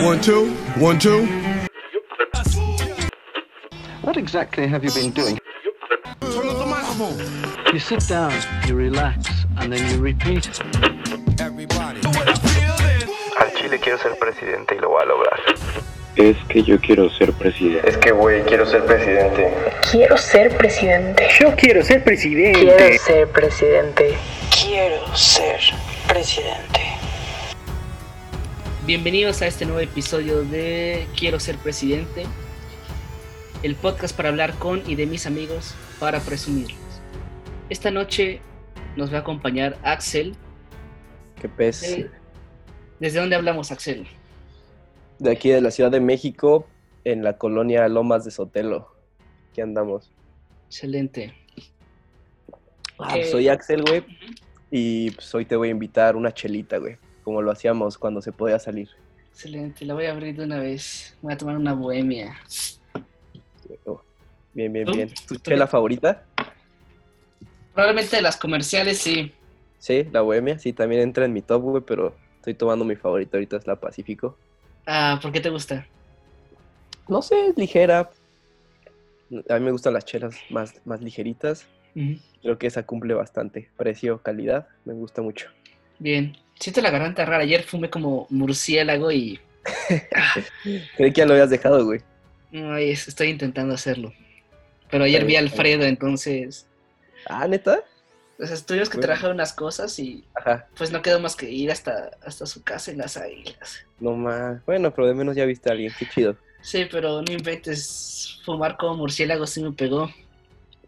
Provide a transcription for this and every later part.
One, two, one, two. What exactly have you been doing? Turn up the microphone. You sit down, you relax, and then you repeat. Everybody. Al Chile quiero ser presidente y lo voy a lograr. Es que yo quiero ser presidente. Es que, güey, quiero ser presidente. Quiero ser presidente. Yo quiero ser presidente. Quiero ser presidente. Quiero ser presidente. Bienvenidos a este nuevo episodio de Quiero ser presidente, el podcast para hablar con y de mis amigos para presumirlos. Esta noche nos va a acompañar Axel. ¿Qué pez? ¿Desde dónde hablamos, Axel? De aquí de la Ciudad de México, en la colonia Lomas de Sotelo. Aquí andamos. Excelente. Ah, pues Eh, soy Axel, güey. Y pues hoy te voy a invitar una chelita, güey. Como lo hacíamos cuando se podía salir. Excelente, la voy a abrir de una vez. Voy a tomar una bohemia. Oh, Bien, bien, bien. ¿Tu ¿Tú chela favorita? Probablemente de las comerciales, sí. Sí, la bohemia. Sí, también entra en mi top, güey, pero estoy tomando mi favorita ahorita, es la Pacífico. Ah, ¿por qué te gusta? No sé, es ligera. A mí me gustan las chelas más, más ligeritas. Creo que esa cumple bastante. Precio, calidad, me gusta mucho. Bien. Siento la garganta rara. Ayer fumé como murciélago y Creí que ya lo habías dejado, güey. es- estoy intentando hacerlo. Pero ayer vi a Alfredo, entonces Ah, ¿neta? pues, tuvimos que Bueno. trabajar unas cosas y Ajá. pues no quedó más que ir hasta, hasta su casa en las águilas. No más. Bueno, pero de menos ya viste a alguien. Qué chido. Sí, pero no inventes, fumar como murciélago sí me pegó.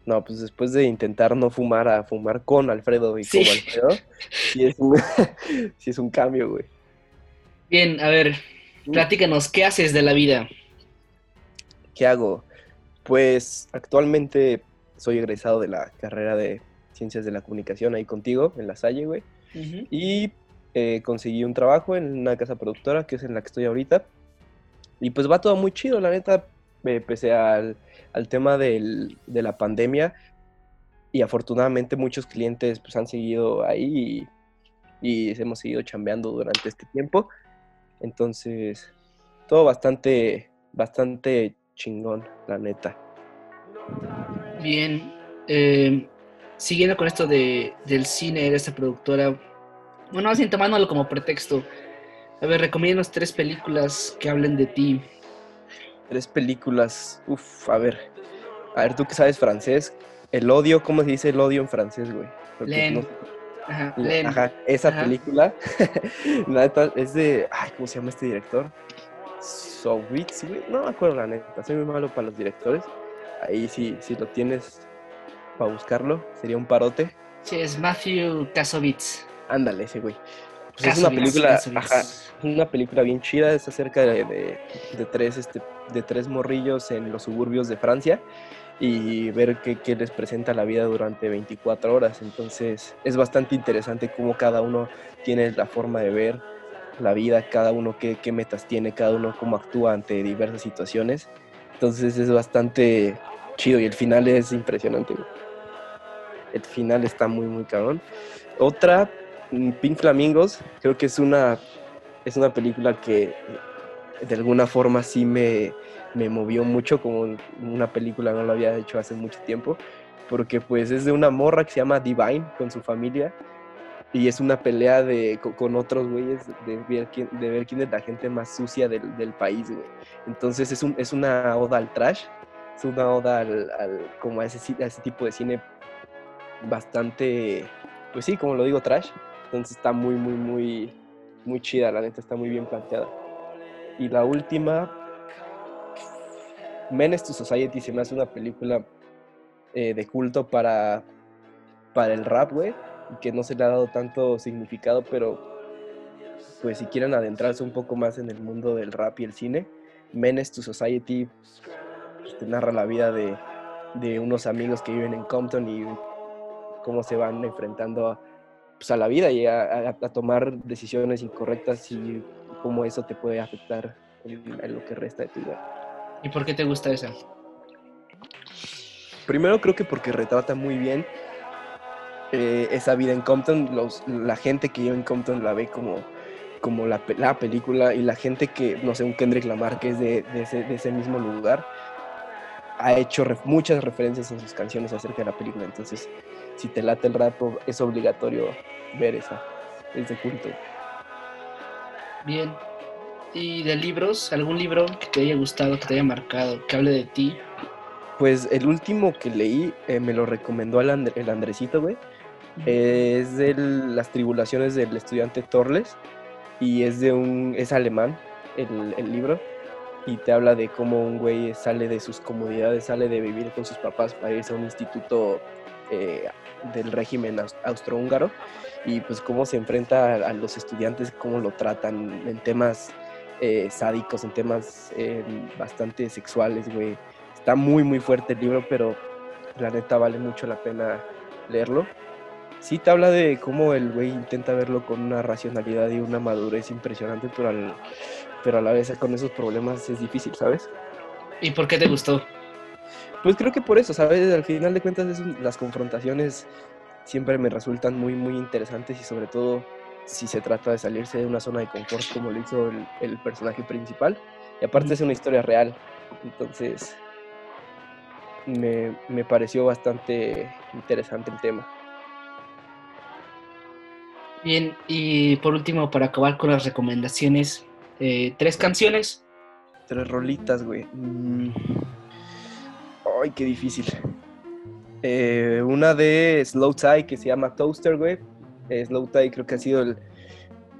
No, pues después de intentar no fumar a fumar con Alfredo y Sí. como Alfredo, sí es un, sí es un cambio, güey. Bien, a ver, platícanos, ¿qué haces de la vida? ¿Qué hago? Pues actualmente soy egresado de la carrera de Ciencias de la Comunicación ahí contigo, en La Salle, güey. Y eh, conseguí un trabajo en una casa productora, que es en la que estoy ahorita. Y pues va todo muy chido, la neta, eh, pese al, al tema del- de la pandemia. Y afortunadamente muchos clientes pues han seguido ahí y, hemos seguido chambeando durante este tiempo. Entonces, todo bastante, bastante chingón, la neta. Bien, eh, siguiendo con esto de, del cine, de esta productora, bueno, bien tomándolo como pretexto, a ver, recomiéndanos tres películas que hablen de ti. Tres películas, uff, a ver. A ver, tú que sabes francés, el odio, ¿cómo se dice el odio en francés, güey? Len. no- Ajá, Len. Ajá, esa Ajá. película, es de, ay, ¿cómo se llama este director? Sowitz, güey, no me acuerdo la neta, soy muy malo para los directores. Ahí sí, si lo tienes para buscarlo, sería un parote. Sí, es Matthew Kasovitz. Ándale, ese güey. Pues es una película, ajá, una película bien chida, es acerca de, de- de tres, este, de tres morrillos en los suburbios de Francia y ver qué, qué les presenta la vida durante 24 horas. Entonces es bastante interesante cómo cada uno tiene la forma de ver la vida, cada uno qué, qué metas tiene, cada uno cómo actúa ante diversas situaciones. Entonces es bastante chido y el final es impresionante. El final está muy, muy cabrón. Otra, Pink Flamingos, creo que es una, es una película que de alguna forma sí me, me movió mucho, como una película no lo había hecho hace mucho tiempo, porque pues es de una morra que se llama Divine con su familia y es una pelea de, co- con, otros güeyes de ver, quién, de ver quién es la gente más sucia del, del país, güey. Entonces es, un, es una oda al trash, es una oda al, al- como ese, a ese tipo de cine bastante, pues sí, como lo digo, trash. Entonces está muy, muy, muy, muy chida, la neta, está muy bien planteada. Y la última, Menace to Society se me hace una película eh, de culto para, para el rap, güey, que no se le ha dado tanto significado, pero pues si quieren adentrarse un poco más en el mundo del rap y el cine, Menace to Society pues, te narra la vida de, de unos amigos que viven en Compton y cómo se van enfrentando a, pues, a la vida y a, a- a tomar decisiones incorrectas y cómo eso te puede afectar en, en lo que resta de tu vida. ¿Y por qué te gusta esa? Primero creo que porque retrata muy bien eh, esa vida en Compton, los- la gente que vive en Compton la ve como, como la, la película y la gente que, no sé, un Kendrick Lamar que es de, de ese, de ese mismo lugar, ha hecho ref- muchas referencias en sus canciones acerca de la película. Entonces, si te late el rap, es obligatorio ver esa. Es de culto. Bien. ¿Y de libros? ¿Algún libro que te haya gustado, que te haya marcado, que hable de ti? Pues el último que leí eh, me lo recomendó el, And- el Andresito, güey. Eh, es de las tribulaciones del estudiante Torles y es de un es alemán el, el libro y te habla de cómo un güey sale de sus comodidades, sale de vivir con sus papás para irse a un instituto eh, del régimen aus- austrohúngaro y pues cómo se enfrenta a, a los estudiantes, cómo lo tratan en temas eh, sádicos, en temas eh, bastante sexuales, güey. Está muy muy fuerte el libro, pero la neta vale mucho la pena leerlo. Sí te habla de cómo el güey intenta verlo con una racionalidad y una madurez impresionante, pero, al- pero a la vez con esos problemas es difícil, ¿sabes? ¿Y por qué te gustó? Pues creo que por eso, ¿sabes? Al final de cuentas es un- las confrontaciones siempre me resultan muy, muy interesantes y sobre todo si se trata de salirse de una zona de confort como lo hizo el, el personaje principal. Y aparte es una historia real, entonces me, me pareció bastante interesante el tema. Bien, y por último, para acabar con las recomendaciones, eh, tres canciones. Tres rolitas, güey. Mm. Ay, qué difícil. Eh, una de Slow Tie que se llama Toaster, güey. Eh, Slow Tie creo que ha sido el-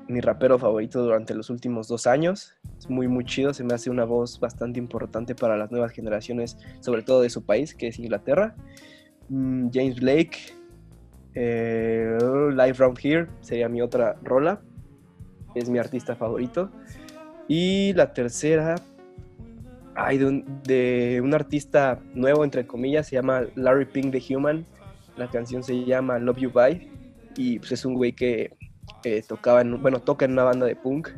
mi rapero favorito durante los últimos dos años. Es muy, muy chido. Se me hace una voz bastante importante para las nuevas generaciones, sobre todo de su país, que es Inglaterra. Mm, James Blake. eh, Live Round Here sería mi otra rola. Es mi artista favorito. Y la tercera, ay, de, un, artista nuevo, entre comillas, se llama Larry Pink The Human. La canción se llama Love You Bye. Y pues es un güey que eh, tocaba, en, bueno, toca en una banda de punk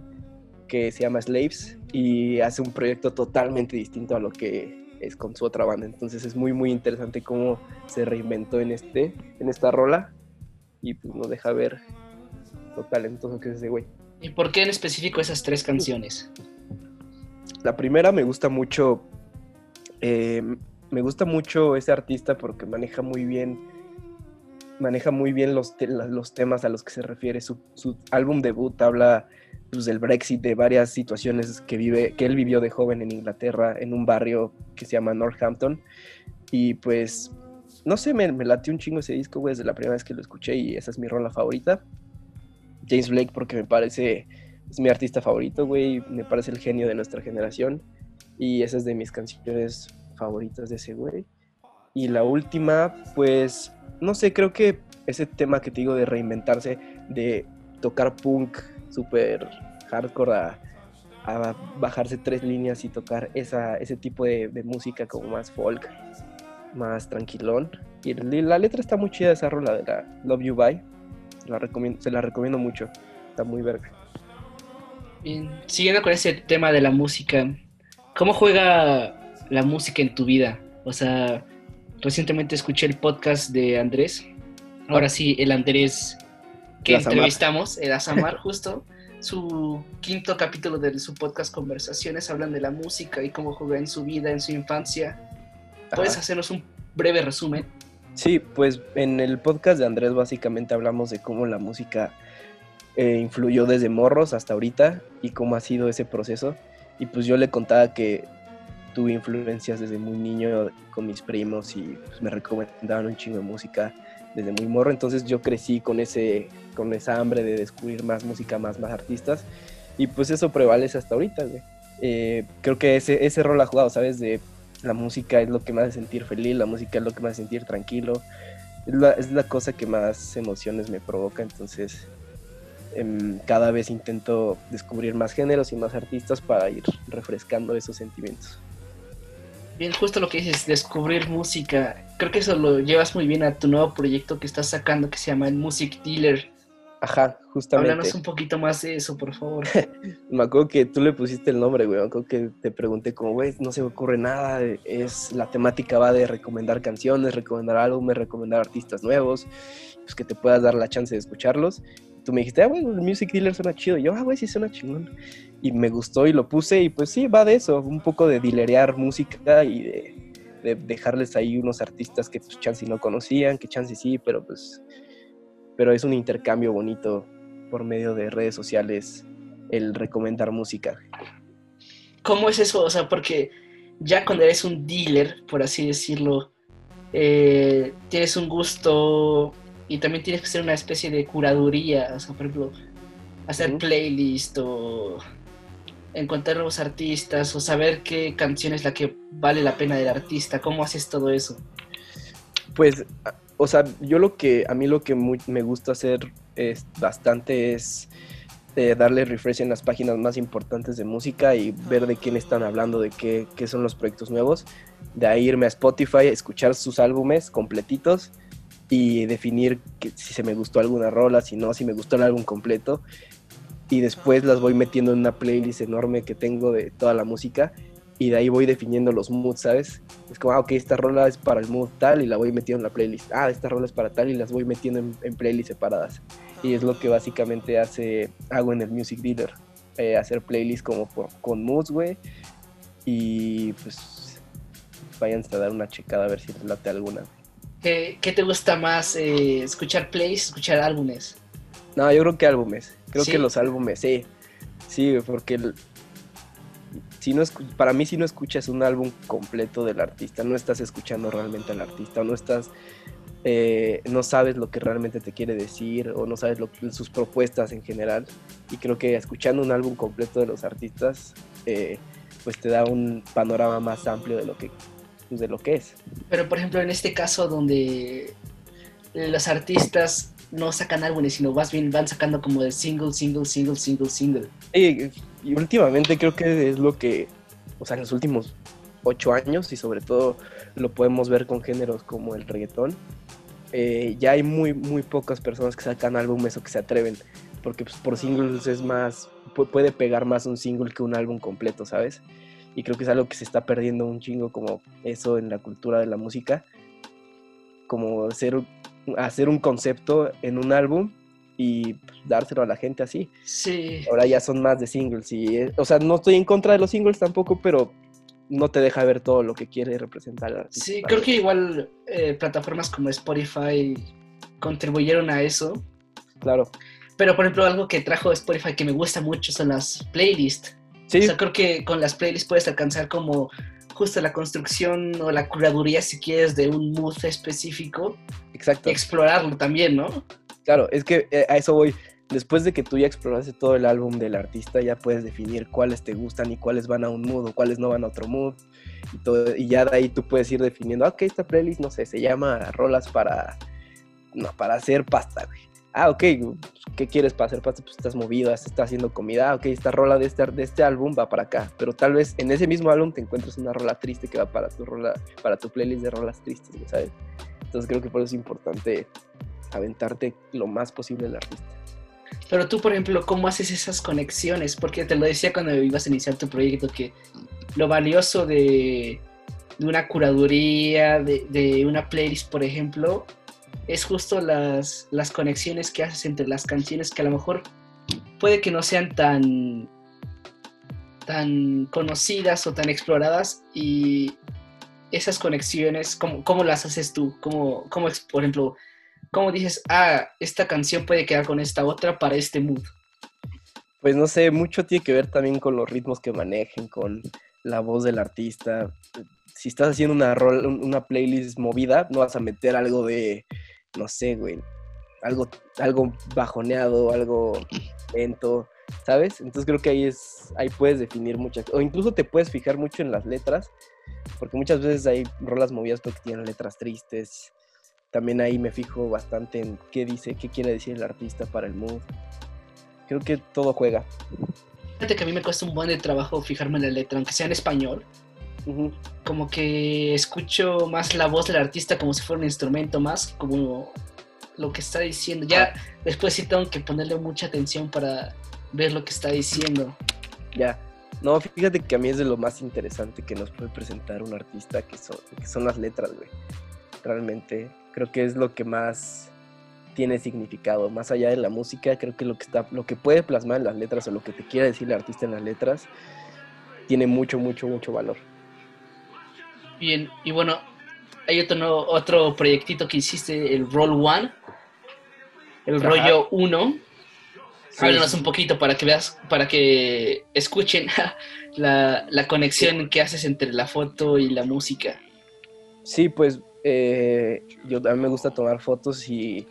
que se llama Slaves y hace un proyecto totalmente distinto a lo que es con su otra banda. Entonces es muy, muy interesante cómo se reinventó en, este, en esta rola y pues nos deja ver lo talentoso que es ese güey. ¿Y por qué en específico esas tres canciones? La primera me gusta mucho. eh, me gusta mucho ese artista porque maneja muy bien. Maneja muy bien los, los temas a los que se refiere. Su, su álbum debut habla pues, del Brexit, de varias situaciones que, vive, que él vivió de joven en Inglaterra, en un barrio que se llama Northampton. Y pues, no sé, me, me latió un chingo ese disco, güey, desde la primera vez que lo escuché y esa es mi rola favorita. James Blake porque me parece es mi artista favorito, güey. Me parece el genio de nuestra generación. Y esa es de mis canciones favoritas de ese güey. Y la última, pues, no sé, creo que ese tema que te digo de reinventarse, de tocar punk súper hardcore a, bajarse tres líneas y tocar esa, ese tipo de, música como más folk, más tranquilón. Y la letra está muy chida, esa rola de la Love You Bye. Se la recomiendo, se la recomiendo mucho. Está muy verga. Bien, siguiendo con ese tema de la música, ¿cómo juega la música en tu vida? O sea, recientemente escuché el podcast de Andrés. Ahora sí, el Andrés que El entrevistamos, el Azamar, justo. Su quinto capítulo de su podcast Conversaciones hablan de la música y cómo juega en su vida, en su infancia. ¿Puedes Ajá. hacernos un breve resumen? Sí, pues en el podcast de Andrés básicamente hablamos de cómo la música eh, influyó desde morros hasta ahorita y cómo ha sido ese proceso. Y pues yo le contaba que tuve influencias desde muy niño con mis primos y pues, me recomendaban un chingo de música desde muy morro. Entonces yo crecí con, ese, con esa hambre de descubrir más música, más, más artistas. Y pues eso prevalece hasta ahorita, güey. Eh, creo que ese, ese rol ha jugado, ¿sabes? De la música es lo que me hace sentir feliz, la música es lo que me hace sentir tranquilo. Es la, es la cosa que más emociones me provoca, entonces em, cada vez intento descubrir más géneros y más artistas para ir refrescando esos sentimientos. Bien, justo lo que dices, descubrir música. Creo que eso lo llevas muy bien a tu nuevo proyecto que estás sacando que se llama el Music Dealer. Ajá, justamente. Háblanos un poquito más de eso, por favor. Me acuerdo que tú le pusiste el nombre, güey. Me acuerdo que te pregunté como, güey, no se me ocurre nada. Es, la temática va de recomendar canciones, recomendar álbumes, recomendar artistas nuevos, pues que te puedas dar la chance de escucharlos. Tú me dijiste, ah, güey, Music Dealer suena chido. Yo, ah, güey, sí suena chingón. Y me gustó y lo puse y pues sí, va de eso, un poco de dilerear música y de, de dejarles ahí unos artistas que pues chance no conocían, que chance sí, pero pues, pero es un intercambio bonito por medio de redes sociales el recomendar música. ¿Cómo es eso? O sea, porque ya cuando eres un dealer, por así decirlo, eh, tienes un gusto y también tienes que hacer una especie de curaduría, o sea, por ejemplo, hacer Ujú. playlist o encontrar nuevos artistas o saber qué canción es la que vale la pena del artista. ¿Cómo haces todo eso? Pues, o sea, yo lo que, a mí lo que muy- me gusta hacer es bastante es eh, darle refresh en las páginas más importantes de música y ver de quién están hablando, de qué, qué son los proyectos nuevos. De ahí irme a Spotify, escuchar sus álbumes completitos y definir si se me gustó alguna rola, si no, si me gustó el álbum completo. Y después las voy metiendo en una playlist enorme que tengo de toda la música y de ahí voy definiendo los moods, ¿sabes? Es como, ah, ok, esta rola es para el mood tal y la voy metiendo en la playlist. Ah, esta rola es para tal y las voy metiendo en, en playlists separadas. Y es lo que básicamente hace, hago en el Music Dealer. eh, hacer playlists como por- con moods, güey. Y pues vayan a dar una checada a ver si les late alguna. ¿Qué, qué te gusta más? eh, ¿Escuchar plays, escuchar álbumes? No, yo creo que álbumes. Creo ¿Sí? que los álbumes, sí. Sí, porque el- si no para mí si no escuchas un álbum completo del artista, no estás escuchando realmente al artista, o no estás, eh, no sabes lo que realmente te quiere decir, o no sabes lo, sus propuestas en general. Y creo que escuchando un álbum completo de los artistas, eh, pues te da un panorama más amplio de lo que, pues, de lo que es. Pero por ejemplo, en este caso donde los artistas no sacan álbumes, sino más bien van sacando como de single, single, single, single, single. Y, y últimamente creo que es lo que, o sea, en los últimos ocho años y sobre todo lo podemos ver con géneros como el reggaetón, eh, ya hay muy, muy pocas personas que sacan álbumes o que se atreven, porque pues, por singles es más, pu- puede pegar más un single que un álbum completo, ¿sabes? Y creo que es algo que se está perdiendo un chingo como eso en la cultura de la música, como hacer, hacer un concepto en un álbum y dárselo a la gente así Sí. ahora ya son más de singles y eh, o sea no estoy en contra de los singles tampoco pero no te deja ver todo lo que quiere representar el. Sí, creo que igual eh, plataformas como Spotify contribuyeron a eso. claro Pero por ejemplo, algo que trajo Spotify que me gusta mucho son las playlists. Sí. O sea, creo que con las playlists puedes alcanzar como justo la construcción o la curaduría, si quieres, de un mood específico. Exacto. Y explorarlo también, ¿no? claro es que eh, a eso voy. Después de que tú ya exploraste todo el álbum del artista ya puedes definir cuáles te gustan y cuáles van a un mood o cuáles no van a otro mood. Y, todo, y ya de ahí tú puedes ir definiendo ah, ok esta playlist no sé se llama rolas para no para hacer pasta güey ah, ok, ¿qué quieres para hacer pasta? Pues estás movido, estás haciendo comida, ah, ok, esta rola de este, de este álbum va para acá, pero tal vez en ese mismo álbum te encuentres una rola triste que va para tu rola, para tu playlist de rolas tristes, ¿sabes? Entonces creo que por eso es importante aventarte lo más posible del artista. Pero tú, por ejemplo, ¿cómo haces esas conexiones? Porque te lo decía cuando ibas a iniciar tu proyecto, que lo valioso de, una curaduría, de una playlist, por ejemplo, es justo las, las conexiones que haces entre las canciones que a lo mejor puede que no sean tan, tan conocidas o tan exploradas y esas conexiones, ¿cómo, cómo las haces tú? ¿Cómo, cómo, por ejemplo, cómo dices, ah, esta canción puede quedar con esta otra para este mood? Pues no sé, mucho tiene que ver también con los ritmos que manejen, con la voz del artista. Si estás haciendo una, rol- una playlist movida, no vas a meter algo de, no sé, güey, algo, algo bajoneado, algo lento, ¿sabes? Entonces creo que ahí es, ahí puedes definir muchas, o incluso te puedes fijar mucho en las letras, porque muchas veces hay rolas movidas porque tienen letras tristes. También ahí me fijo bastante en qué dice, qué quiere decir el artista para el mood. Creo que todo juega. Fíjate que a mí me cuesta un buen de trabajo fijarme en la letra, aunque sea en español. Como que escucho más la voz del artista como si fuera un instrumento más, como lo que está diciendo. Ya después sí tengo que ponerle mucha atención para ver lo que está diciendo. Ya. No, fíjate que a mí es de lo más interesante que nos puede presentar un artista, que son, que son las letras, güey. Realmente, creo que es lo que más, tiene significado. Más allá de la música, creo que lo que, está, lo que puede plasmar en las letras o lo que te quiere decir el artista en las letras tiene mucho, mucho, mucho valor. Bien, y bueno, hay otro, otro proyectito que hiciste, el Roll One, el Ajá. rollo 1. Sí, Háblanos sí. un poquito para que veas, para que escuchen la, la conexión que haces entre la foto y la música. Sí, pues eh, yo a mí me gusta tomar fotos y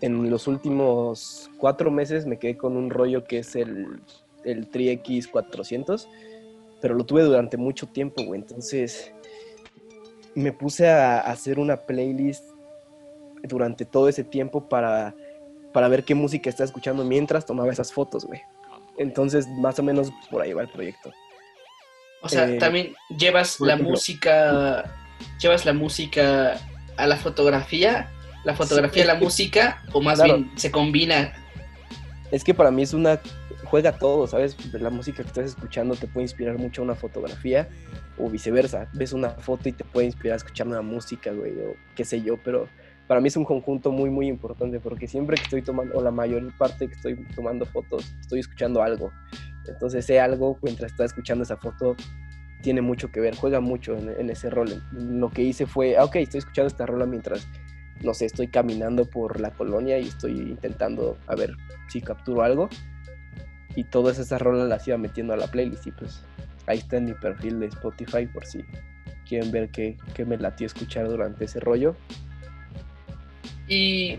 en los últimos cuatro meses me quedé con un rollo que es el, el Tri-X 400, pero lo tuve durante mucho tiempo, güey. Entonces me puse a hacer una playlist durante todo ese tiempo para, para ver qué música estaba escuchando mientras tomaba esas fotos, güey. Entonces, más o menos por ahí va el proyecto. O sea, Eh, también llevas la ejemplo. música, llevas la música a la fotografía, la fotografía a la música, o más claro. bien se combina. Es que para mí es una. Juega todo, ¿sabes? La música que estás escuchando te puede inspirar mucho a una fotografía o viceversa. Ves una foto y te puede inspirar a escuchar una música, güey, o qué sé yo. Pero para mí es un conjunto muy, muy importante porque siempre que estoy tomando, o la mayor parte que estoy tomando fotos, estoy escuchando algo. Entonces, ese algo, mientras estás escuchando esa foto, tiene mucho que ver, juega mucho en, en ese rol. Lo que hice fue, ah, ok, estoy escuchando esta rola mientras no sé, estoy caminando por la colonia y estoy intentando a ver si capturo algo. Y todas esas rolas las iba metiendo a la playlist y pues ahí está en mi perfil de Spotify por si quieren ver qué, qué me latió escuchar durante ese rollo. Y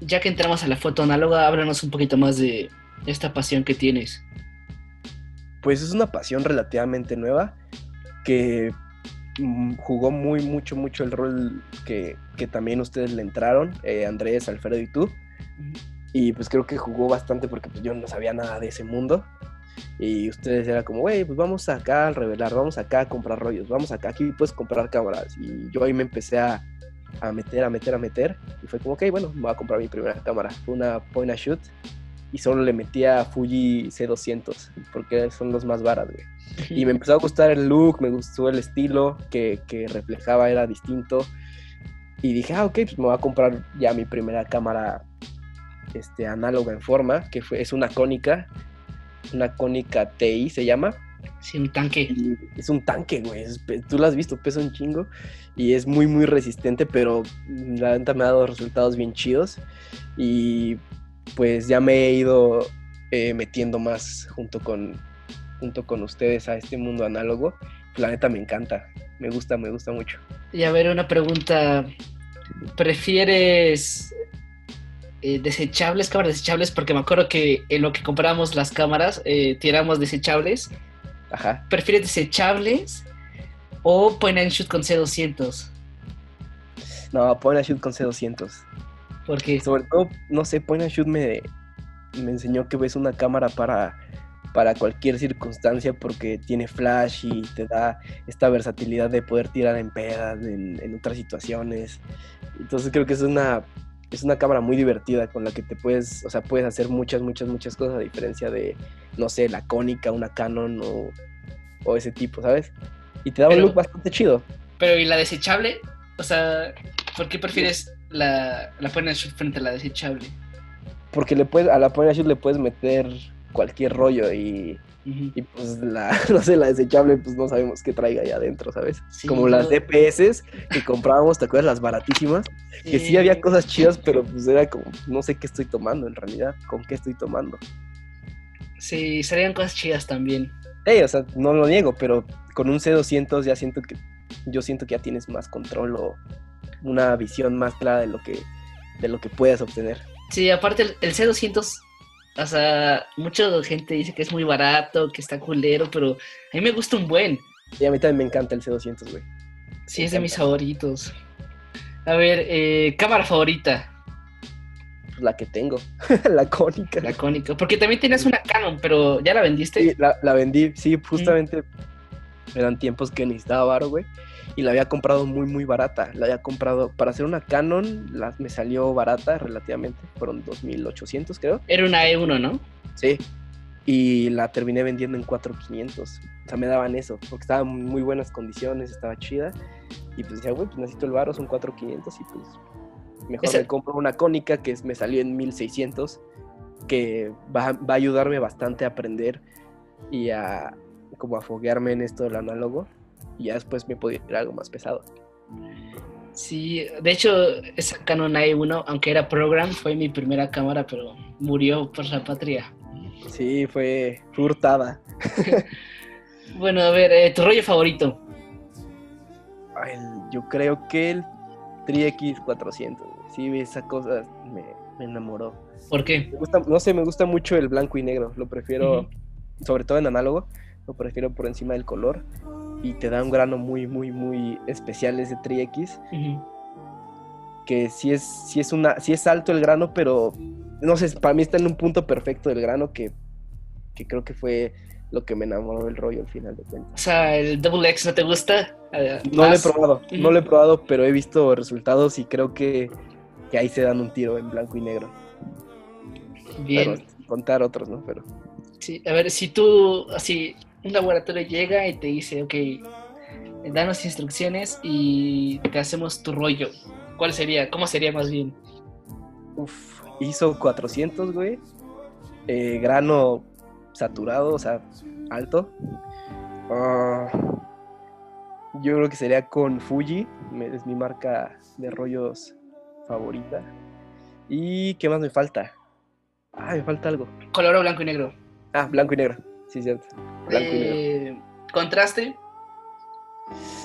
ya que entramos a la foto análoga, háblanos un poquito más de esta pasión que tienes. Pues es una pasión relativamente nueva que mm, jugó muy, mucho, mucho el rol que, que también ustedes le entraron, eh, Andrés, Alfredo y tú. Y pues creo que jugó bastante porque pues, yo no sabía nada de ese mundo. Y ustedes era como, güey, pues vamos acá a revelar, vamos acá a comprar rollos, vamos acá, aquí puedes comprar cámaras. Y yo ahí me empecé a, a meter, a meter, a meter. Y fue como, ok, bueno, voy a comprar mi primera cámara. Fue una point and shoot. Y solo le metía Fuji C200, porque son los más baratos, güey. Y me empezó a gustar el look, me gustó el estilo que, que reflejaba, era distinto. Y dije, ah, ok, pues me voy a comprar ya mi primera cámara este, análoga en forma, que fue, es una cónica, una cónica TI se llama. Sí, un tanque. Y es un tanque, güey. es- tú lo has visto, pesa un chingo. Y es muy, muy resistente, pero la neta me ha dado resultados bien chidos. Y pues ya me he ido eh, metiendo más junto con, junto con ustedes a este mundo análogo. La neta me encanta. Me gusta, me gusta mucho. Y a ver, una pregunta. ¿Prefieres eh, desechables, cámaras desechables? Porque me acuerdo que en lo que compramos las cámaras, eh, tiramos desechables. Ajá. ¿Prefieres desechables o point and shoot con C200? No, point and shoot con C200. Porque Sobre todo, no sé, point and shoot me, me enseñó que ves una cámara para, para cualquier circunstancia porque tiene flash y te da esta versatilidad de poder tirar en pedas, en, en otras situaciones. Entonces creo que es una, es una cámara muy divertida con la que te puedes, o sea, puedes hacer muchas, muchas, muchas cosas a diferencia de, no sé, la cónica, una Canon o, o ese tipo, ¿sabes? Y te da un Pero- look bastante chido. Pero ¿y la desechable? O sea, ¿por qué prefieres la, la point and shoot frente a la desechable? Porque le puedes, a la point and shoot le puedes meter cualquier rollo y, Y pues la, no sé, la desechable pues no sabemos qué traiga ahí adentro, ¿sabes? Sí, Como las. DPS que comprábamos, ¿te acuerdas? Las baratísimas, que sí había cosas chidas, pero pues era como, no sé qué estoy tomando en realidad, con qué estoy tomando. Sí, serían cosas chidas también. Ey, o sea, no lo niego, pero con un C200 ya siento que, yo siento que ya tienes más control o una visión más clara de lo que, de lo que puedes obtener. Sí, aparte el, el C200, o sea, mucha gente dice que es muy barato, que está culero, pero a mí me gusta un buen. Y a mí también me encanta el C200, güey. Sí, Me es de mis favoritos. A ver, eh, cámara favorita, Pues la que tengo, la cónica. la cónica. Porque también tenías una Canon, pero ¿ya la vendiste? Sí, la, la vendí, sí, justamente eran tiempos que necesitaba varo, güey. Y la había comprado muy, muy barata. La había comprado, para hacer una Canon, la, me salió barata relativamente. Fueron 2.800, creo. Era una E1, ¿no? Sí. Y la terminé vendiendo en 4.500. O sea, me daban eso, porque estaba en muy buenas condiciones, estaba chida. Y pues decía, güey, pues necesito el varo, son 4.500 y pues Mejor Ese- me compro una cónica que me salió en 1600, que va, va a ayudarme bastante a aprender y a como a foguearme en esto del análogo. Y ya después me puedo ir a algo más pesado. Sí, de hecho, esa Canon i1, aunque era program, fue mi primera cámara, pero murió por la patria. Sí, fue hurtada. Bueno, a ver, eh, tu rollo favorito. El- yo creo que el Tri-X 400. güey. Sí, esa cosa me, me enamoró. ¿Por qué? Me gusta, no sé, me gusta mucho el blanco y negro. Lo prefiero, sobre todo en análogo, lo prefiero por encima del color. Y te da un grano muy, muy, muy especial ese Tri-X. Ujú. Que sí es, sí, es una, sí es alto el grano, pero no sé, para mí está en un punto perfecto del grano que, que creo que fue lo que me enamoró del rollo al final de cuentas. O sea, el Double X no te gusta. Eh, No lo he probado, no lo he probado, pero he visto resultados y creo que, que ahí se dan un tiro en blanco y negro. Bien. Pero contar otros, ¿no? Pero Sí, a ver, si tú, así, un laboratorio llega y te dice, ok, danos instrucciones y te hacemos tu rollo. ¿Cuál sería? ¿Cómo sería más bien? Uf, hizo 400, güey. Eh, grano saturado, o sea, alto. Ah, yo creo que sería con Fuji, es mi marca de rollos favorita. ¿Y qué más me falta? Ah, me falta algo. Color o blanco y negro. Ah, blanco y negro. Sí, cierto. Eh, Contraste.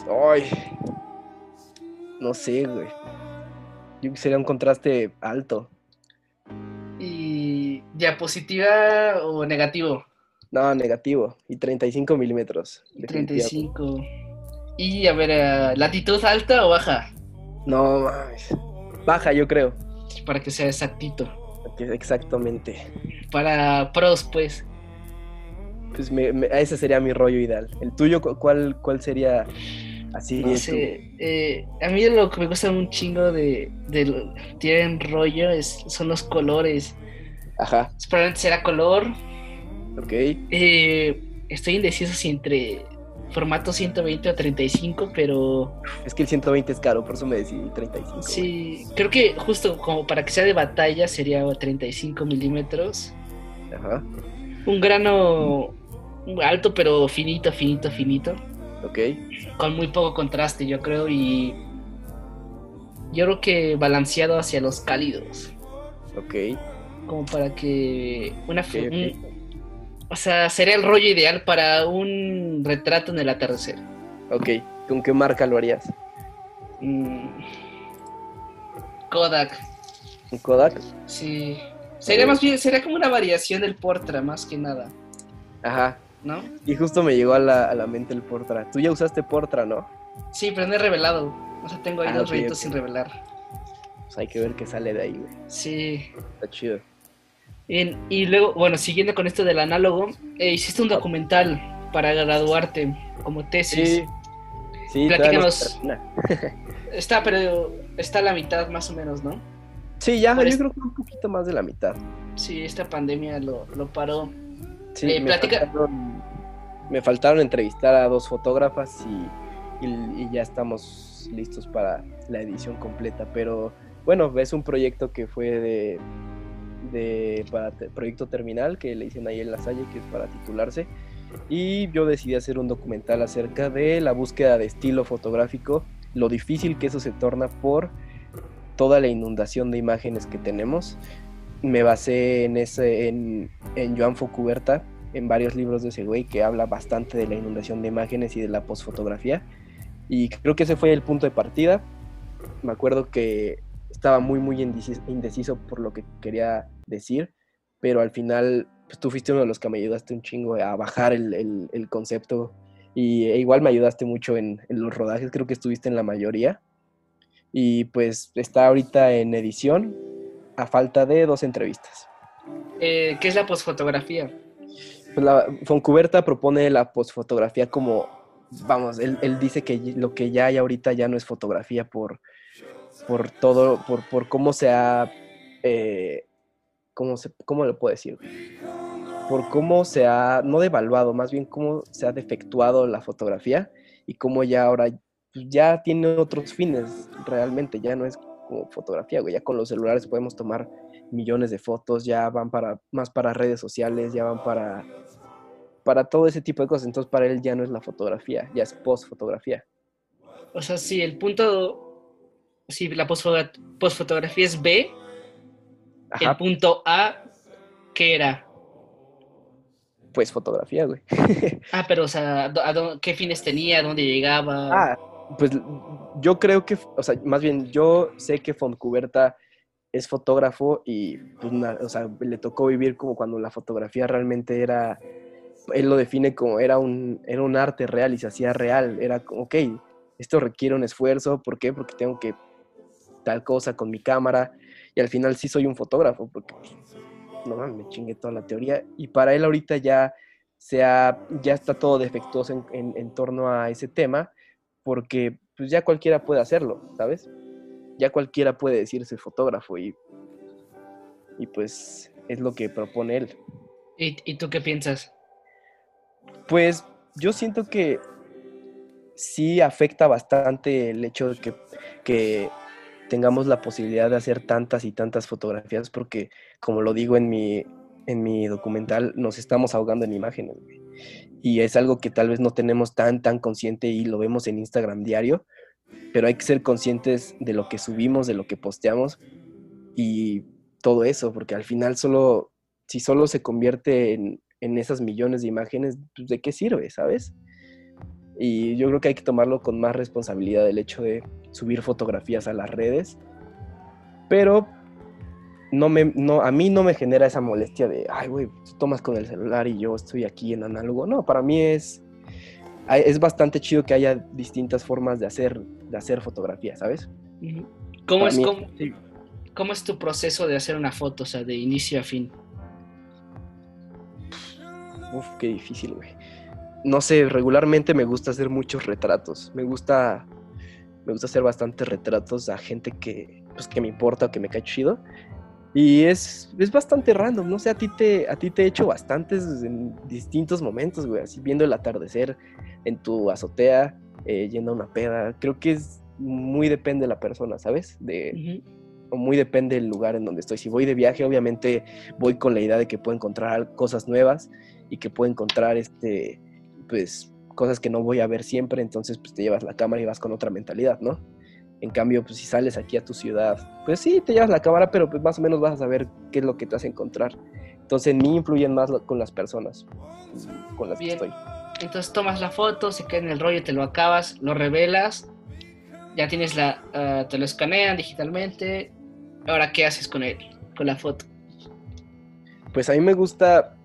Ay. No sé, güey. Yo sería un contraste alto. Y diapositiva o negativo. No, negativo. Y 35 milímetros. definitivamente. 35. Y a ver, eh, latitud alta o baja. No, mames. Baja, yo creo. Para que sea exactito. Exactamente. Para pros, pues. Pues me- me- ese sería mi rollo ideal. ¿El tuyo cu- cuál, cuál sería así? No sé. eh, a mí lo que me gusta un chingo de, de tienen rollo es, son los colores. Ajá, Probablemente será color. ok. Eh, estoy indeciso si entre formato 120 o 35, pero Es que el 120 es caro, por eso me decidí 35. güey. sí, creo que justo como para que sea de batalla sería 35 milímetros. Ajá, Un grano alto, pero finito, finito, finito. ok. Con muy poco contraste, yo creo, y yo creo que balanceado hacia los cálidos. Ok, Como para que una... un- o sea, sería el rollo ideal para un retrato en el atardecer. ok. ¿Con qué marca lo harías? Mm. Kodak, ¿Un Kodak? sí. Sería más bien, sería como una variación del Portra, más que nada, Ajá. ¿No? Y justo me llegó a la, a la mente el Portra. Tú ya usaste Portra, ¿no? Sí, pero no he revelado. O sea, tengo ahí Ah, dos ok, rollitos ok. sin revelar. Pues hay que ver qué sale de ahí, güey. Sí. Está chido. Bien, y luego, bueno, siguiendo con esto del análogo, eh, hiciste un documental para graduarte como tesis. Sí. Sí, no Platícanos. Está, pero está a la mitad más o menos, ¿no? Sí, ya, Por yo creo que un poquito más de la mitad. Sí, esta pandemia lo, lo paró. Sí, Eh, me, platica- faltaron, me faltaron entrevistar a dos fotógrafas y, y- y ya estamos listos para la edición completa. Pero bueno, es un proyecto que fue de, de para te- proyecto terminal que le dicen ahí en la Salle, que es para titularse. Y yo decidí hacer un documental acerca de la búsqueda de estilo fotográfico, lo difícil que eso se torna por toda la inundación de imágenes que tenemos. Me basé en ese, en, en Joan Focuberta, en varios libros de ese güey que habla bastante de la inundación de imágenes y de la posfotografía. Y creo que ese fue el punto de partida. Me acuerdo que estaba muy, muy indeci- indeciso por lo que quería decir, pero al final pues, tú fuiste uno de los que me ayudaste un chingo a bajar el, el- el concepto y e igual me ayudaste mucho en, en los rodajes, creo que estuviste en la mayoría. Y pues está ahorita en edición a falta de dos entrevistas. Eh, ¿Qué es la posfotografía? Pues la Foncuberta propone la posfotografía como, vamos, él, él dice que lo que ya hay ahorita ya no es fotografía por, por todo, por, por cómo se ha, eh, cómo, se, ¿cómo lo puedo decir? Por cómo se ha, no devaluado, más bien cómo se ha defectuado la fotografía y cómo ya ahora ya tiene otros fines realmente, ya no es como fotografía, güey. Ya con los celulares podemos tomar millones de fotos, ya van para más para redes sociales, ya van para para todo ese tipo de cosas. Entonces, para él ya no es la fotografía, ya es post-fotografía. O sea, sí, el punto, sí, la postfoto- postfotografía es B, el Ajá, punto A, ¿qué era? pues fotografía, güey. Ah, pero, o sea, ¿a a ¿qué fines tenía? ¿A ¿Dónde llegaba? Ah, pues yo creo que, o sea, más bien yo sé que Fontcuberta es fotógrafo y, pues, o sea, le tocó vivir como cuando la fotografía realmente era, él lo define como era un, era un arte real y se hacía real. Era como, ok, esto requiere un esfuerzo, ¿por qué? Porque tengo que tal cosa con mi cámara y al final sí soy un fotógrafo, porque pues, no mames, me chingué toda la teoría. Y para él ahorita ya, sea, ya está todo defectuoso en, en- en torno a ese tema, porque pues ya cualquiera puede hacerlo, ¿sabes? Ya cualquiera puede decirse fotógrafo y, y pues es lo que propone él. ¿Y, y tú qué piensas? Pues yo siento que sí afecta bastante el hecho de que, que tengamos la posibilidad de hacer tantas y tantas fotografías, porque como lo digo en mi, en mi documental, nos estamos ahogando en imágenes. Y es algo que tal vez no tenemos tan, tan consciente y lo vemos en Instagram diario, pero hay que ser conscientes de lo que subimos, de lo que posteamos y todo eso, porque al final solo, si solo se convierte en, en esas millones de imágenes, pues, ¿de qué sirve, sabes? Y yo creo que hay que tomarlo con más responsabilidad el hecho de subir fotografías a las redes, pero no me, no, a mí no me genera esa molestia de, ay, güey, tú tomas con el celular y yo estoy aquí en análogo. No, para mí es, es bastante chido que haya distintas formas de hacer, de hacer fotografía, ¿sabes? ¿Cómo Para es, mí- cómo, sí. cómo es tu proceso de hacer una foto, o sea, de inicio a fin? Uf, qué difícil, güey. No sé, regularmente me gusta hacer muchos retratos. Me gusta, me gusta hacer bastantes retratos a gente que, pues, que me importa o que me cae chido. Y es, es bastante random, no sé, a ti te, a ti te he hecho bastantes en distintos momentos, güey, así viendo el atardecer en tu azotea, eh, yendo a una peda. Creo que es muy depende de la persona, ¿sabes? De, o muy depende del lugar en donde estoy. Si voy de viaje, obviamente voy con la idea de que puedo encontrar cosas nuevas y que puedo encontrar este, pues, cosas que no voy a ver siempre, entonces pues te llevas la cámara y vas con otra mentalidad, ¿no? En cambio, pues si sales aquí a tu ciudad, pues sí, te llevas la cámara, pero pues más o menos vas a saber qué es lo que te vas a encontrar. Entonces en mí influyen más lo- con las personas con las Bien. que estoy. Entonces tomas la foto, se queda en el rollo, te lo acabas, lo revelas, ya tienes la, ah, te lo escanean digitalmente. Ahora, ¿qué haces con él, con la foto? Pues a mí me gusta,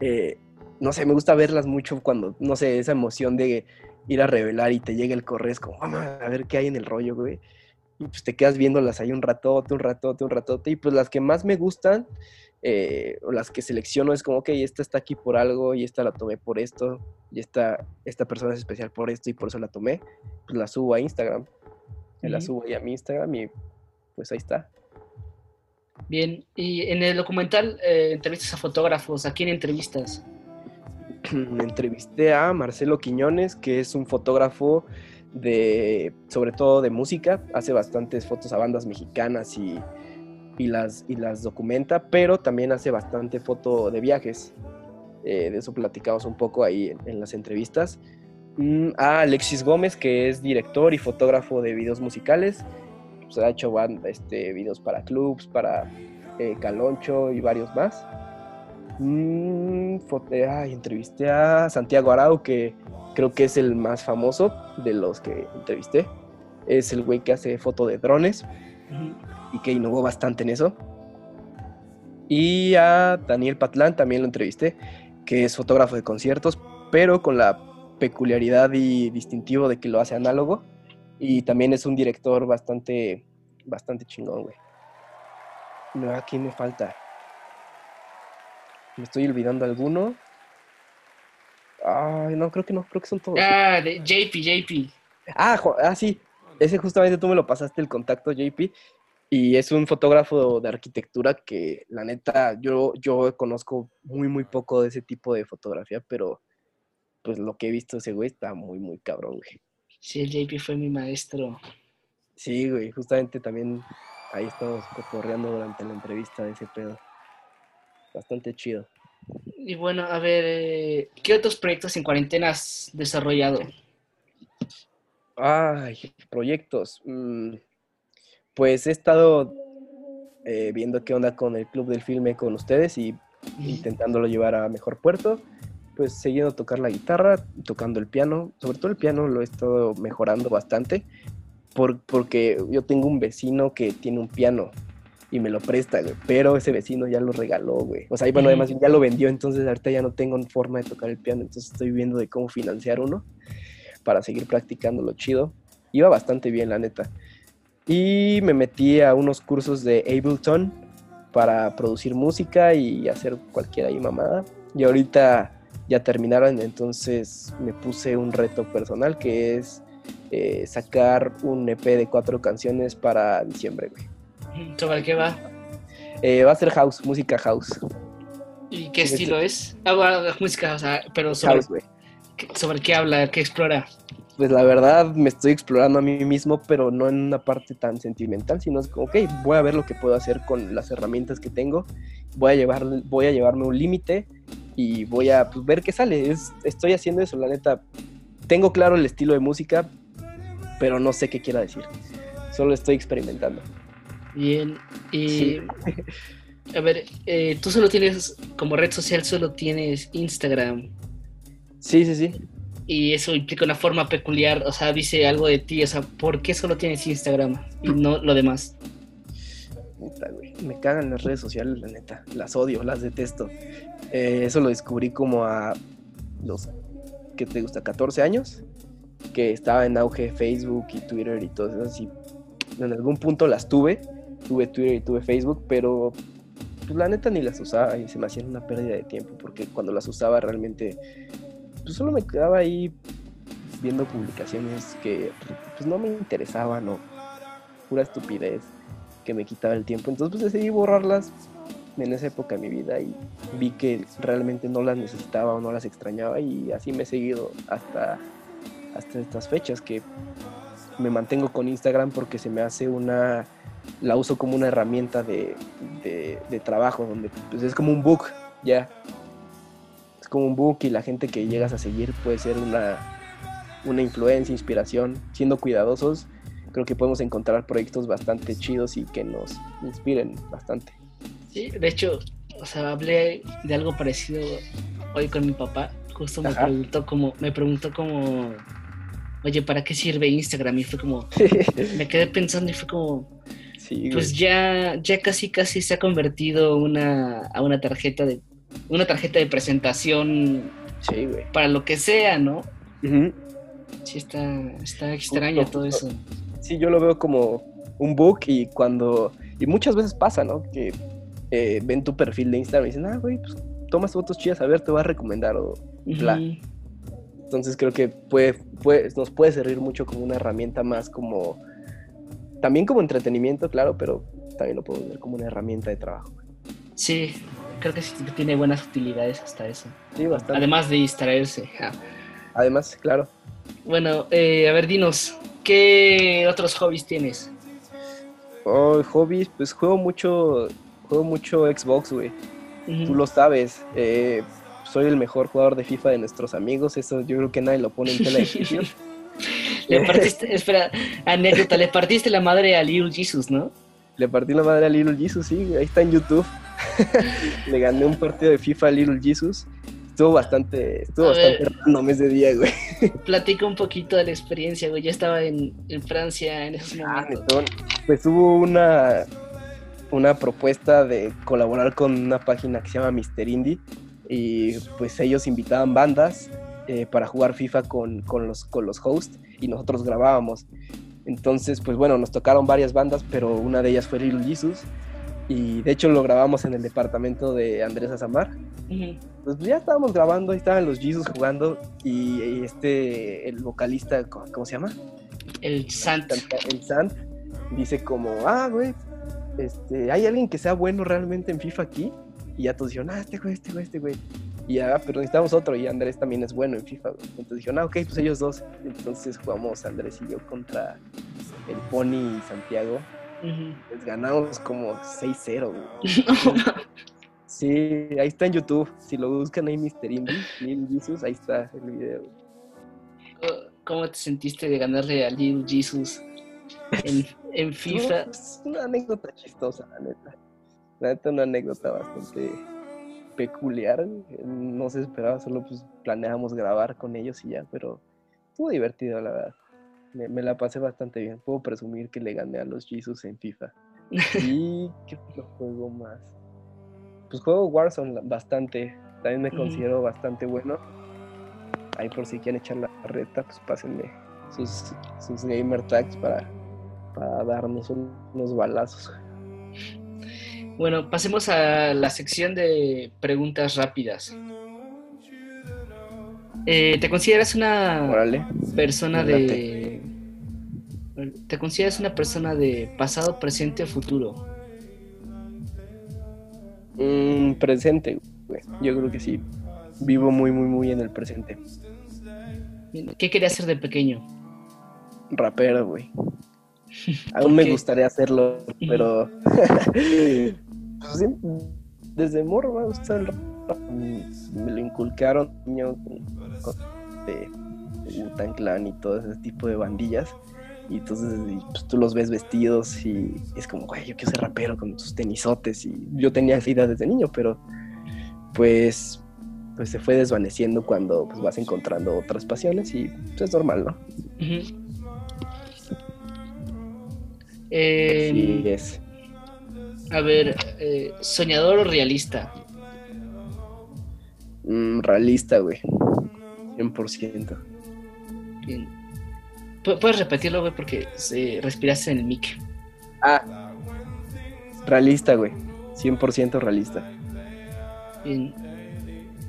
eh, no sé, me gusta verlas mucho cuando, no sé, esa emoción de ir a revelar y te llega el correo, es como, vamos a ver qué hay en el rollo, güey. Y pues te quedas viéndolas ahí un ratote, un ratote, un ratote. Y pues las que más me gustan, eh, o las que selecciono, es como, ok, esta está aquí por algo, y esta la tomé por esto, y esta, esta persona es especial por esto, y por eso la tomé. Pues la subo a Instagram. La subo ahí a mi Instagram y pues ahí está. Bien, y en el documental eh, entrevistas a fotógrafos, ¿a quién entrevistas? entrevisté a Marcelo Quiñones, que es un fotógrafo de, sobre todo de música, hace bastantes fotos a bandas mexicanas y, y las, y las documenta, pero también hace bastante foto de viajes. Eh, de eso platicamos un poco ahí en, las entrevistas. Mm, a Alexis Gómez, que es director y fotógrafo de videos musicales. Pues, ha hecho este, videos para clubs, para eh, Caloncho y varios más. Mm, ay, entrevisté a Santiago Arau, que creo que es el más famoso de los que entrevisté. Es el güey que hace foto de drones y que innovó bastante en eso. Y a Daniel Patlán también lo entrevisté, que es fotógrafo de conciertos, pero con la peculiaridad y distintivo de que lo hace análogo. Y también es un director bastante, bastante chingón, güey. No, ¿a quién me falta? ¿Me estoy olvidando alguno? Ay, no, creo que no, creo que son todos. Ah, de JP, JP. Ah, ah, sí. Ese justamente tú me lo pasaste el contacto, JP. Y es un fotógrafo de arquitectura que, la neta, yo, yo conozco muy, muy poco de ese tipo de fotografía, pero pues lo que he visto ese güey está muy, muy cabrón, güey. Sí, el JP fue mi maestro. Sí, güey, justamente también ahí estamos cotorreando durante la entrevista de ese pedo. Bastante chido. Y bueno, a ver, eh, ¿qué otros proyectos en cuarentena has desarrollado? Ay, proyectos. mm, Pues he estado eh, viendo qué onda con el Club del Filme con ustedes y intentándolo llevar a mejor puerto. Pues siguiendo tocar la guitarra, tocando el piano. Sobre todo el piano lo he estado mejorando bastante. por- porque yo tengo un vecino que tiene un piano y me lo presta, güey. Pero ese vecino ya lo regaló, güey. O sea, y bueno, además ya lo vendió, entonces ahorita ya no tengo forma de tocar el piano. Entonces estoy viendo de cómo financiar uno para seguir practicando lo chido. Iba bastante bien, la neta. Y me metí a unos cursos de Ableton para producir música y hacer cualquier ahí mamada. Y ahorita ya terminaron, entonces me puse un reto personal que es eh, sacar un EP de cuatro canciones para diciembre, güey. ¿Sobre qué va? Eh, va a ser house, música house. ¿Y qué estilo es? Ah, bueno, música, o sea, pero sobre, House, ¿sobre qué habla? ¿Qué explora? Pues la verdad me estoy explorando a mí mismo, pero no en una parte tan sentimental, sino es como, ok, voy a ver lo que puedo hacer con las herramientas que tengo, voy a, llevar, voy a llevarme un límite y voy a pues, ver qué sale. Es- estoy haciendo eso, la neta. Tengo claro el estilo de música, pero no sé qué quiera decir. Solo estoy experimentando. Bien. Y. Sí. A ver, eh, tú solo tienes, como red social, solo tienes Instagram. Sí, sí, sí. Y eso implica una forma peculiar, o sea, dice algo de ti, o sea, ¿por qué solo tienes Instagram y no lo demás? Puta, güey. Me cagan las redes sociales, la neta. Las odio, las detesto. Eh, eso lo descubrí como a los, ¿qué te gusta? 14 años. Que estaba en auge Facebook y Twitter y todo eso. Y en algún punto las tuve. Tuve Twitter y tuve Facebook, pero pues la neta ni las usaba y se me hacían una pérdida de tiempo porque cuando las usaba realmente pues solo me quedaba ahí viendo publicaciones que pues no me interesaban o pura estupidez que me quitaba el tiempo. Entonces pues decidí borrarlas en esa época de mi vida y vi que realmente no las necesitaba o no las extrañaba y así me he seguido hasta, hasta estas fechas que me mantengo con Instagram porque se me hace una la uso como una herramienta de, de, de trabajo donde pues, es como un book ya es como un book y la gente que llegas a seguir puede ser una, una influencia, inspiración siendo cuidadosos creo que podemos encontrar proyectos bastante chidos y que nos inspiren bastante. Sí, de hecho, o sea, hablé de algo parecido hoy con mi papá. Justo me Ajá. preguntó como, me preguntó como, oye, ¿para qué sirve Instagram? Y fue como, me quedé pensando y fue como, sí, pues ya, ya casi casi se ha convertido una, a una tarjeta de, una tarjeta de presentación Sí, güey. para lo que sea, ¿no? Sí, está, está extraño Justo, todo justo. eso. Sí, yo lo veo como un book y cuando... Y muchas veces pasa, ¿no? Que eh, ven tu perfil de Instagram y dicen, ah, güey, pues tomas fotos chidas, a ver, te voy a recomendar o bla. Entonces creo que puede, puede- nos puede servir mucho como una herramienta más como... También como entretenimiento, claro, pero también lo podemos ver como una herramienta de trabajo. Sí, creo que sí tiene buenas utilidades hasta eso. Sí, bastante. Además de distraerse. Además, claro. Bueno, eh, a ver, dinos, ¿qué otros hobbies tienes? Oh, hobbies, pues juego mucho, juego mucho Xbox, güey. Tú lo sabes. eh, soy el mejor jugador de FIFA de nuestros amigos. Eso yo creo que nadie lo pone en tela de juicio. Le partiste, espera, anécdota, le partiste la madre a Little Jesus, ¿no? Le partí la madre a Little Jesus, sí, ahí está en YouTube. Le gané un partido de FIFA a Little Jesus. Estuvo bastante, estuvo A bastante ver. random ese día, güey. Platica un poquito de la experiencia, güey. Yo estaba en, en Francia en esos Ah, momentos. netón. Pues hubo una, una propuesta de colaborar con una página que se llama Mr. Indie y pues ellos invitaban bandas eh, para jugar FIFA con, con los, con los hosts y nosotros grabábamos. Entonces, pues bueno, nos tocaron varias bandas, pero una de ellas fue Little Jesus y de hecho lo grabamos en el departamento de Andrés Azamar. Pues ya estábamos grabando, ahí estaban los Jesus jugando y, y este, el vocalista, ¿cómo cómo se llama? El Sant. el Sant dice como, ah, güey, este, ¿hay alguien que sea bueno realmente en FIFA aquí? Y ya todos dijeron, ah, este güey, este güey, este güey. Y ya, pero necesitamos otro, y Andrés también es bueno en FIFA, güey. Entonces dijeron, ah, ok, pues ellos dos. Entonces jugamos Andrés y yo contra el Pony y Santiago. Ujú. Les ganamos como 6-0, güey. No, ma- Sí, ahí está en YouTube. Si lo buscan ahí, Mr. Indy, Lil Jesus, ahí está el video. ¿Cómo te sentiste de ganarle a Lil Jesus en, en FIFA? No, Es una anécdota chistosa, la neta. La neta, una anécdota bastante peculiar. No se esperaba, solo pues planeábamos grabar con ellos y ya, pero estuvo divertido, la verdad. Me, me la pasé bastante bien. Puedo presumir que le gané a los Jesus en FIFA. ¿Y qué juego más? Pues juego Warzone bastante. También me Ujú. considero bastante bueno. Ahí por si quieren echar la reta, pues pásenme sus, sus gamer tags para, para darnos un- unos balazos. Bueno, pasemos a la sección de preguntas rápidas. Eh, ¿Te consideras una persona de... ¿Te consideras una persona de pasado, presente o futuro? Mm, presente, güey. Yo creo que sí. Vivo muy, muy, muy en el presente. ¿Qué querías hacer de pequeño? Rapero, güey. Aún me gustaría hacerlo, pero. pues, desde morro me gusta el rap. Me lo inculcaron niño con, con de, de Wu-Tang Clan y todo ese tipo de bandillas. Y entonces y, pues, tú los ves vestidos y es como, güey, yo quiero ser rapero con sus tenisotes. Y yo tenía esa idea desde niño, pero pues, pues se fue desvaneciendo cuando pues, vas encontrando otras pasiones y pues, es normal, ¿no? Eh, Sí, es. A ver, eh, ¿soñador o realista? Mm, realista, güey. 100%. Bien. Pu- ¿Puedes repetirlo, güey? Porque se respiraste en el mic. Ah, realista, güey. 100% realista. Bien.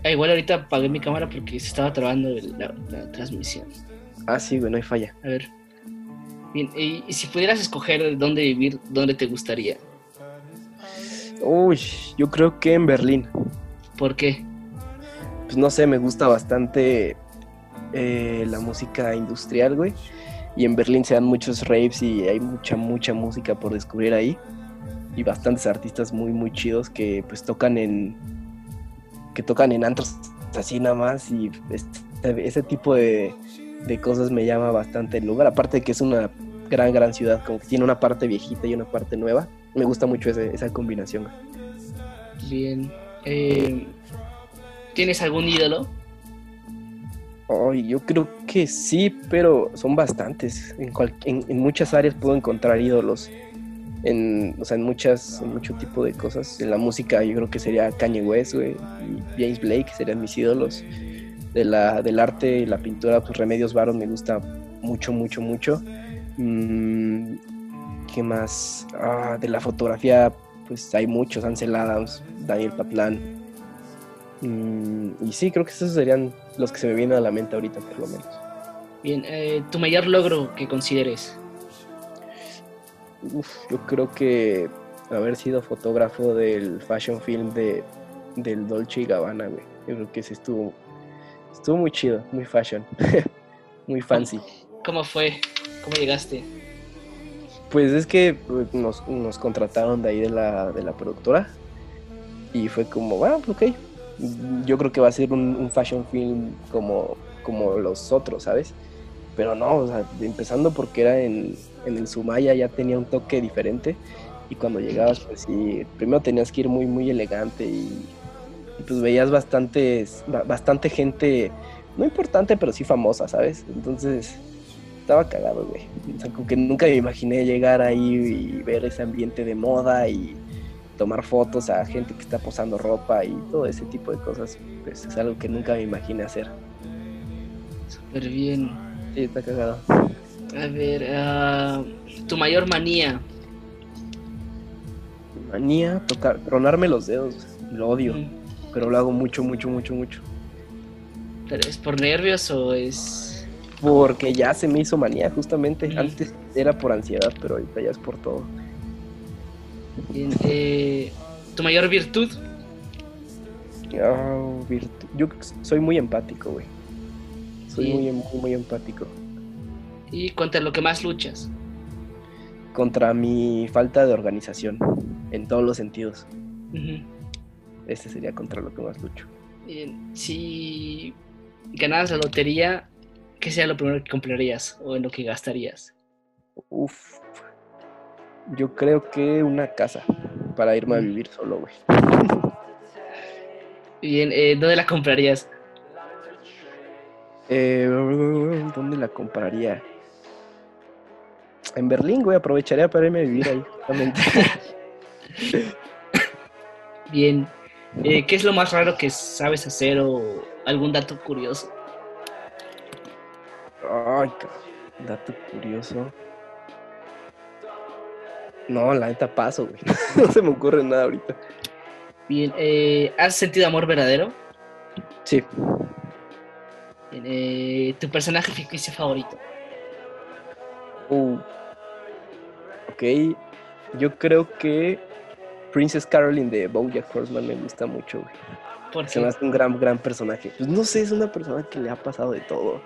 Ah, igual ahorita apagué mi cámara porque se estaba trabando la transmisión. Ah, sí, güey, no hay falla. A ver. Bien, y, y si pudieras escoger dónde vivir, ¿dónde te gustaría? Uy, yo creo que en Berlín. ¿Por qué? Pues no sé, me gusta bastante eh, la música industrial, güey. Y en Berlín se dan muchos raves y hay mucha, mucha música por descubrir ahí. Y bastantes artistas muy, muy chidos que pues tocan en. que tocan en antros así nada más. Y este- ese tipo de, de cosas me llama bastante el lugar. Aparte de que es una gran, gran ciudad, como que tiene una parte viejita y una parte nueva. Me gusta mucho ese- esa combinación. Bien. Eh, ¿Tienes algún ídolo? Ay, yo creo que sí, pero son bastantes. En, cual- en, en muchas áreas puedo encontrar ídolos. En, o sea, en muchas, en mucho tipo de cosas. En la música yo creo que sería Kanye West, güey, y James Blake serían mis ídolos. De la, del arte y la pintura, pues Remedios Varo me gusta mucho, mucho, mucho. Mm, ¿Qué más? Ah, de la fotografía, pues hay muchos. Ansel Adams, Daniel Patlán. Mm, y sí, creo que esos serían los que se me vienen a la mente ahorita, por lo menos. Bien, eh, tu mayor logro que consideres. Uf, yo creo que haber sido fotógrafo del fashion film de, del Dolce y Gabbana, güey. Yo creo que sí estuvo, estuvo muy chido, muy fashion, muy fancy. ¿Cómo fue? ¿Cómo llegaste? Pues es que pues, nos, contrataron de ahí de la, de la productora y fue como, bueno, ok, yo creo que va a ser un, fashion film como, como los otros, ¿sabes? Pero no, empezando porque era en, en el Sumaya ya tenía un toque diferente y cuando llegabas, pues sí, primero tenías que ir muy, muy elegante y, y pues veías bastantes, ba- bastante gente, no importante, pero sí famosa, ¿sabes? Entonces estaba cagado, güey. O sea, como que nunca me imaginé llegar ahí y ver ese ambiente de moda y tomar fotos a gente que está posando ropa y todo ese tipo de cosas. Pues es algo que nunca me imaginé hacer. Súper bien. Sí, está cagado. A ver, ah, tu mayor manía. Manía, tocar, tronarme los dedos. Lo odio, Mm, pero lo hago mucho, mucho, mucho, mucho. ¿pero ¿Es por nervios o es...? Porque ya se me hizo manía, justamente. Antes era por ansiedad, pero ahorita ya es por todo. Bien, eh, tu mayor virtud. Ah, virtu- Yo soy muy empático, güey. Soy Sí. muy, muy, muy empático. Y contra lo que más luchas. contra mi falta de organización en todos los sentidos. Ujú. Este sería contra lo que más lucho. Bien, Si ganaras la lotería, ¿qué sería lo primero que comprarías o en lo que gastarías? Uf. Yo creo que una casa para irme a vivir solo, güey. Bien, eh, ¿dónde la comprarías? Eh, ¿Dónde la compraría? En Berlín, güey. Aprovecharía para irme a vivir ahí, justamente. Bien, eh, ¿qué es lo más raro que sabes hacer o algún dato curioso? Ay, dato curioso. No, la neta paso, güey. No se me ocurre nada ahorita. Bien, eh, ¿has sentido amor verdadero? Sí. Bien, eh, ¿Tu personaje ficticio favorito? Uh. Ok. Yo creo que Princess Caroline de Bojack Horseman me gusta mucho, güey. ¿Por Se me qué? hace un gran, gran personaje. Pues no sé, es una persona que le ha pasado de todo,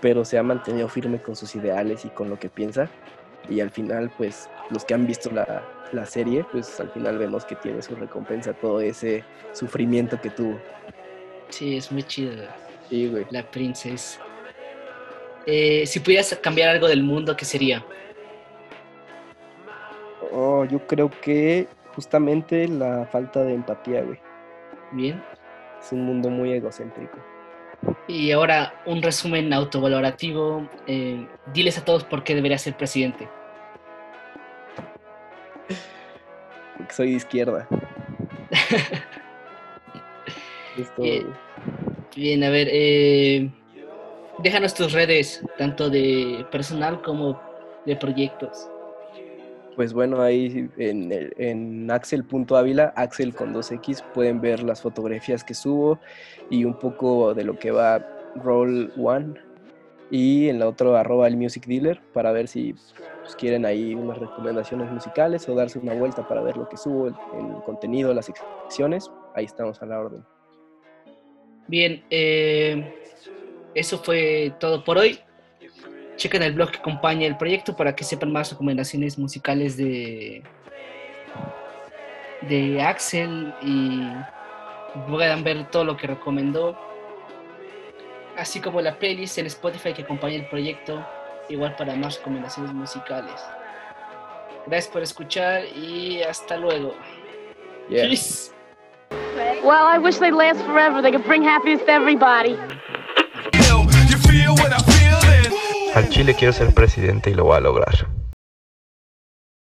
pero se ha mantenido firme con sus ideales y con lo que piensa. Y al final, pues, los que han visto la, la serie, pues al final vemos que tiene su recompensa todo ese sufrimiento que tuvo. Sí, es muy chida Sí, güey. la princesa. Eh, si pudieras cambiar algo del mundo, ¿qué sería? Oh, yo creo que justamente la falta de empatía, güey. Bien. Es un mundo muy egocéntrico. Y ahora un resumen autovalorativo. eh, diles a todos por qué debería ser presidente. Porque soy de izquierda. Güey. Bien, a ver, eh, déjanos tus redes, tanto de personal como de proyectos. Pues bueno, ahí en, en axel.ávila, axel con 2x, pueden ver las fotografías que subo y un poco de lo que va Roll One. Y en la otra, arroba el Music Dealer, para ver si pues, quieren ahí unas recomendaciones musicales o darse una vuelta para ver lo que subo, el, el contenido, las secciones. Ahí estamos a la orden. Bien, eh, eso fue todo por hoy. Chequen el blog que acompaña el proyecto para que sepan más recomendaciones musicales de, de Axel y puedan ver todo lo que recomendó. Así como la playlist en Spotify que acompaña el proyecto, igual para más recomendaciones musicales. Gracias por escuchar y hasta luego. Yeah. Peace. Well, I wish they'd last forever. They could bring happiness to everybody. You feel what I feel then? Al Chile quiero ser presidente y lo voy a lograr.